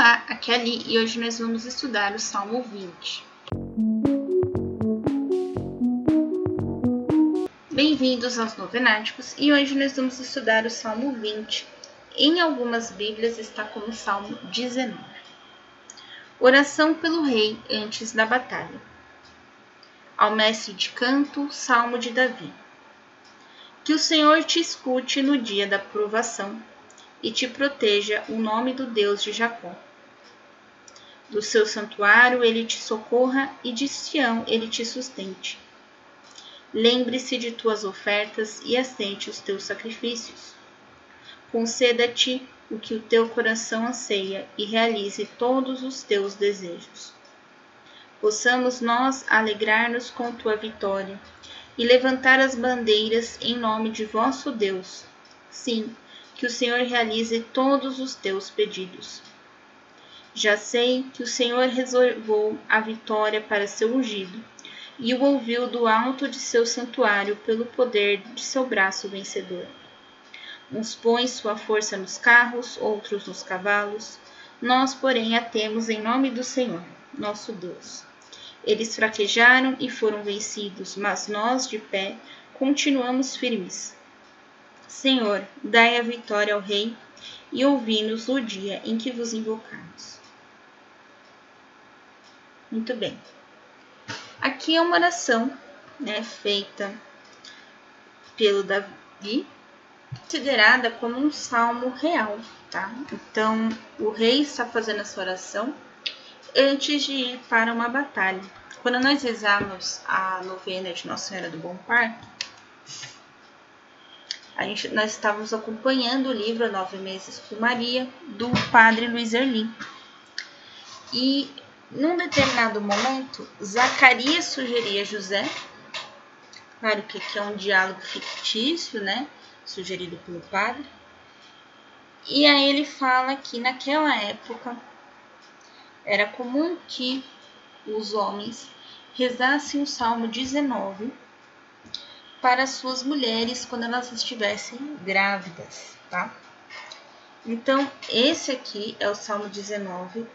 Olá, aqui é a Ali e hoje nós vamos estudar o Salmo 20. Bem-vindos aos Novenáticos e hoje nós vamos estudar o Salmo 20. Em algumas Bíblias está como Salmo 19. Oração pelo rei antes da batalha. Ao mestre de canto, Salmo de Davi. Que o Senhor te escute no dia da provação e te proteja o nome do Deus de Jacó. Do seu santuário ele te socorra e de Sião ele te sustente. Lembre-se de tuas ofertas e aceite os teus sacrifícios. Conceda-te o que o teu coração anseia e realize todos os teus desejos. Possamos nós alegrar-nos com tua vitória e levantar as bandeiras em nome de vosso Deus. Sim, que o Senhor realize todos os teus pedidos. Já sei que o Senhor reservou a vitória para seu ungido e o ouviu do alto de seu santuário pelo poder de seu braço vencedor. Uns põem sua força nos carros, outros nos cavalos. Nós, porém, a temos em nome do Senhor, nosso Deus. Eles fraquejaram e foram vencidos, mas nós, de pé, continuamos firmes. Senhor, dai a vitória ao Rei e ouvi-nos no dia em que vos invocarmos. Muito bem. Aqui é uma oração né, feita pelo Davi, considerada como um salmo real, tá? Então, o rei está fazendo essa oração antes de ir para uma batalha. Quando nós rezamos a novena de Nossa Senhora do Bom Parto, a gente, nós estávamos acompanhando o livro Nove Meses com Maria, do padre Luiz Erlim. E num determinado momento, Zacarias sugeria a José, claro que aqui é um diálogo fictício, né? Sugerido pelo padre. E aí ele fala que naquela época era comum que os homens rezassem o Salmo 19 para suas mulheres quando elas estivessem grávidas, tá? Então, esse aqui é o Salmo 19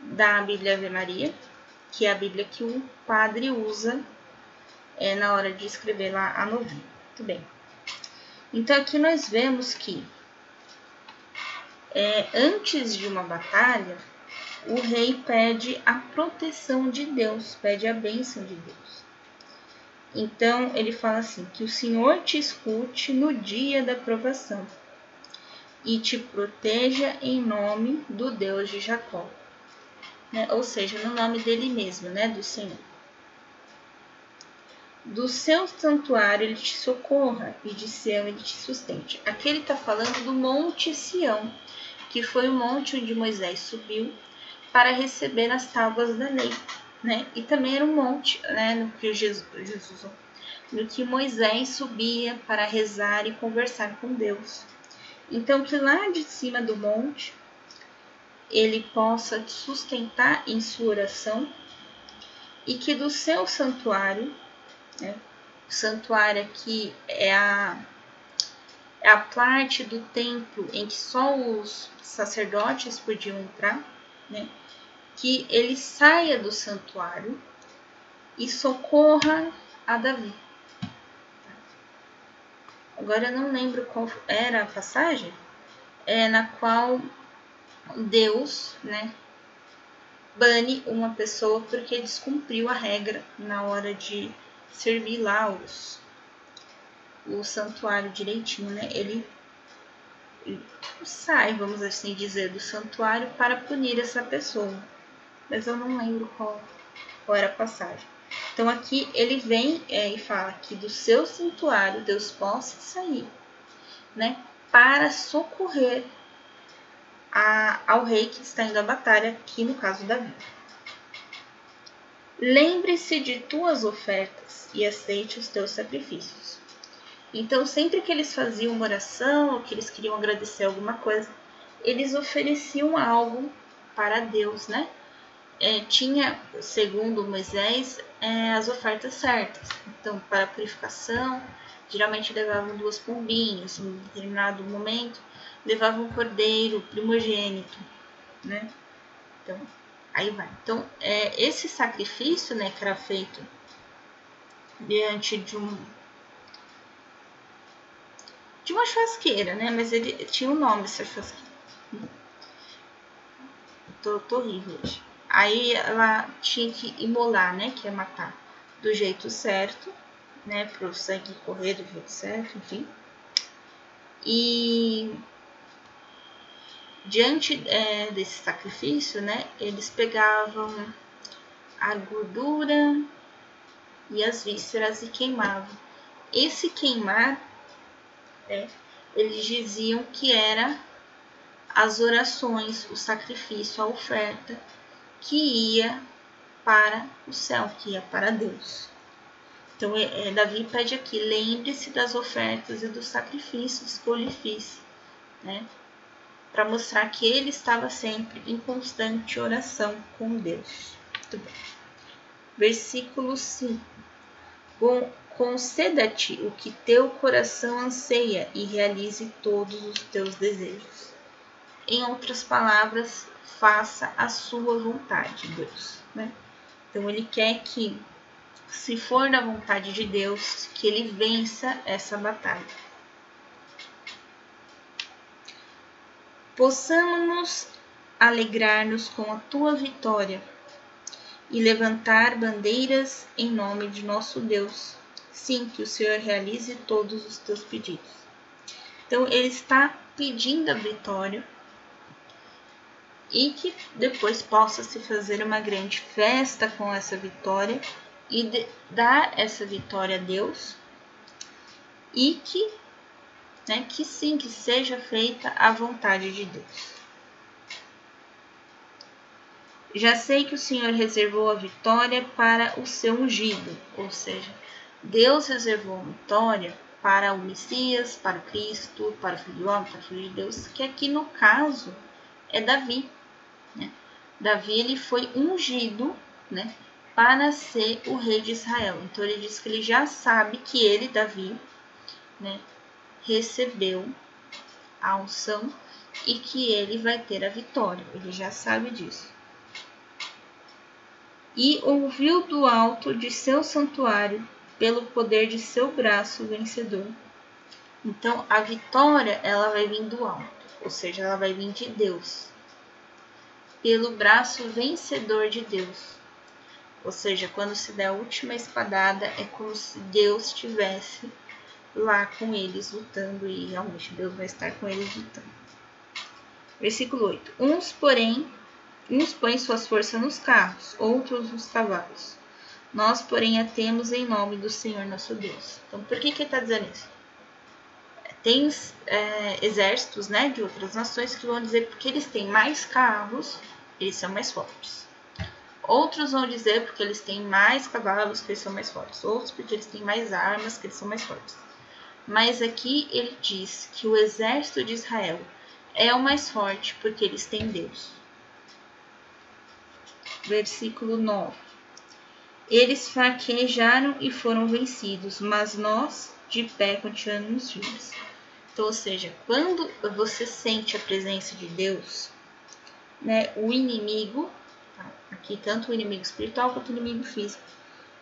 da Bíblia Ave Maria, que é a Bíblia que o padre usa é, na hora de escrever lá a novena. Muito bem. Então, aqui nós vemos que é, antes de uma batalha, o rei pede a proteção de Deus, pede a bênção de Deus. Então ele fala assim: que o Senhor te escute no dia da provação e te proteja em nome do Deus de Jacó. Né? Ou seja, no nome dele mesmo, né? Do Senhor. Do seu santuário ele te socorra e de Sião ele te sustente. Aqui ele está falando do Monte Sião, que foi o monte onde Moisés subiu para receber as tábuas da lei né? E também era um monte, né? No que Jesus, Jesus no que Moisés subia para rezar e conversar com Deus. Então que lá de cima do monte ele possa te sustentar em sua oração e que do seu santuário, né? O santuário aqui é a é a parte do templo em que só os sacerdotes podiam entrar, né? que ele saia do santuário e socorra a Davi. Agora eu não lembro qual era a passagem, é na qual Deus, né, bane uma pessoa porque descumpriu a regra na hora de servir lá os, o santuário direitinho, né? Ele sai, vamos assim dizer, do santuário para punir essa pessoa mas eu não lembro qual, qual era a passagem. Então aqui ele vem é, e fala que do seu santuário Deus possa sair, né, para socorrer a, ao rei que está indo à batalha, aqui no caso Davi. Lembre-se de tuas ofertas e aceite os teus sacrifícios. Então, sempre que eles faziam uma oração ou que eles queriam agradecer alguma coisa, eles ofereciam algo para Deus, né? é, tinha, segundo Moisés, é, as ofertas certas. Então, para purificação, geralmente levavam duas pombinhas, em determinado momento levavam um cordeiro primogênito, né? Então, aí vai. Então, é, esse sacrifício, né, que era feito diante de um de uma churrasqueira, né? Mas ele tinha um nome essa churrasqueira. Tô, tô horrível hoje. Aí ela tinha que imolar, né? Que é matar do jeito certo, né? Para o sangue correr do jeito certo, enfim. E diante é, desse sacrifício, né? Eles pegavam a gordura e as vísceras e queimavam. Esse queimar né, eles diziam que era as orações, o sacrifício, a oferta que ia para o céu, que ia para Deus. Então, é, é Davi pede aqui: lembre-se das ofertas e dos sacrifícios que eu lhe fiz, né? Para mostrar que ele estava sempre em constante oração com Deus. Versículo 5. Conceda-te o que teu coração anseia e realize todos os teus desejos. Em outras palavras, faça a sua vontade, Deus. Né? Então, ele quer que, se for da vontade de Deus, que ele vença essa batalha. Possamos alegrar-nos com a tua vitória e levantar bandeiras em nome de nosso Deus Sim, que o Senhor realize todos os teus pedidos. Então, ele está pedindo a vitória e que depois possa se fazer uma grande festa com essa vitória e dar essa vitória a Deus e que, né, que sim, que seja feita a vontade de Deus. Já sei que o Senhor reservou a vitória para o seu ungido, ou seja, Deus reservou uma vitória para o Messias, para o Cristo, para o Filho do Homem, para o Filho de Deus, que aqui no caso é Davi. Né? Davi ele foi ungido né, para ser o rei de Israel. Então ele diz que ele já sabe que ele, Davi, né, recebeu a unção e que ele vai ter a vitória. Ele já sabe disso. E ouviu do alto de seu santuário pelo poder de seu braço vencedor. Então, a vitória, ela vai vir do alto, ou seja, ela vai vir de Deus. Pelo braço vencedor de Deus. Ou seja, quando se der a última espadada, é como se Deus estivesse lá com eles lutando e realmente Deus vai estar com eles lutando. Versículo 8. Uns, porém, uns põem suas forças nos carros, outros nos cavalos nós, porém, a temos em nome do Senhor nosso Deus. Então, por que, que ele está dizendo isso? Tem é, exércitos né, de outras nações que vão dizer porque eles têm mais carros, eles são mais fortes. Outros vão dizer porque eles têm mais cavalos, que eles são mais fortes. Outros porque eles têm mais armas, que eles são mais fortes. Mas aqui ele diz que o exército de Israel é o mais forte porque eles têm Deus. Versículo 9. Eles fraquejaram e foram vencidos, mas nós, de pé, continuamos firmes. Então, ou seja, quando você sente a presença de Deus, né, o inimigo, tá, aqui tanto o inimigo espiritual quanto o inimigo físico,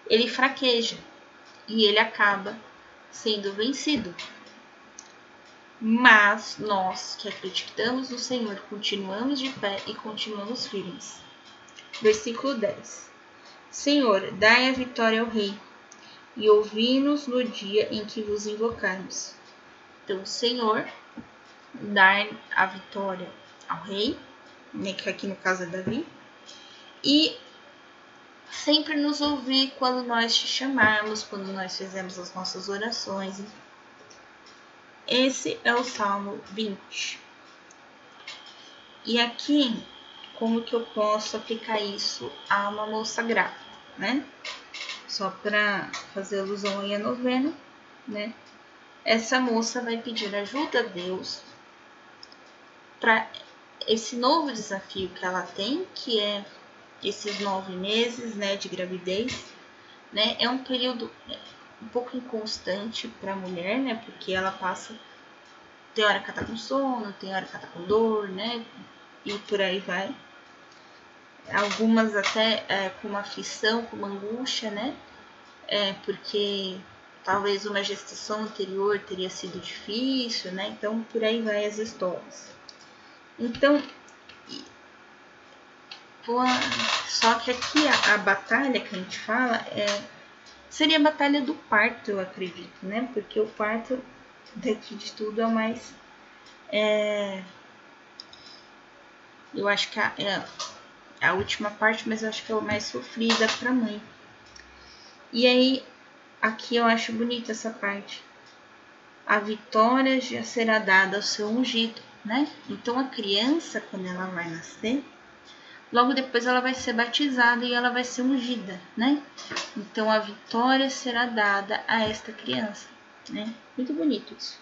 ele fraqueja e ele acaba sendo vencido. Mas nós que acreditamos no Senhor continuamos de pé e continuamos firmes. Versículo 10. Senhor, dai a vitória ao Rei, e ouvi-nos no dia em que vos invocarmos. Então, Senhor, dai a vitória ao Rei, né, que aqui no caso é Davi, e sempre nos ouvir quando nós te chamarmos, quando nós fizemos as nossas orações. Esse é o Salmo 20. E aqui, como que eu posso aplicar isso a uma moça grávida? né? Só para fazer alusão aí à novena, né? Essa moça vai pedir ajuda a Deus para esse novo desafio que ela tem, que é esses nove meses, né, de gravidez, né? É um período um pouco inconstante para a mulher, né? Porque ela passa tem hora que ela tá com sono, tem hora que ela tá com dor, né? e por aí vai. Algumas até é, com uma aflição, com uma angústia, né? É, porque talvez uma gestação anterior teria sido difícil, né? Então por aí vai as histórias. Então, só que aqui a, a batalha que a gente fala é seria a batalha do parto, eu acredito, né? Porque o parto daqui de tudo é o mais é, eu acho que a, é a última parte, mas eu acho que é o mais sofrida para a mãe. E aí, aqui eu acho bonita essa parte. A vitória já será dada ao seu ungido, né? Então a criança, quando ela vai nascer, logo depois ela vai ser batizada e ela vai ser ungida, né? Então a vitória será dada a esta criança, né? Muito bonito isso.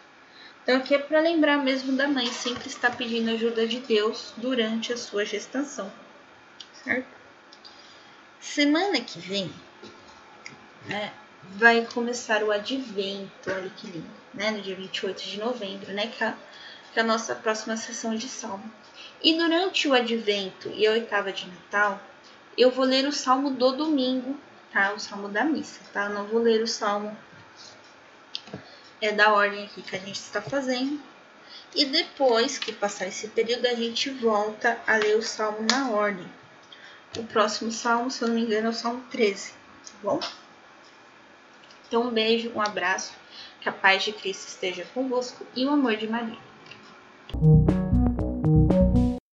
Então aqui é para lembrar mesmo da mãe sempre estar pedindo ajuda de Deus durante a sua gestação, certo? Semana que vem, né, vai começar o advento, olha que lindo, né, no dia 28 de novembro, né, que é, que é a nossa próxima sessão de salmo. E durante o advento e a oitava de Natal, eu vou ler o salmo do domingo, tá? O salmo da missa, tá? Eu não vou ler o salmo é da ordem aqui que a gente está fazendo. E depois que passar esse período, a gente volta a ler o salmo na ordem. O próximo salmo, se eu não me engano, é o salmo 13, tá bom? Então, um beijo, um abraço, que a paz de Cristo esteja convosco e o amor de Maria.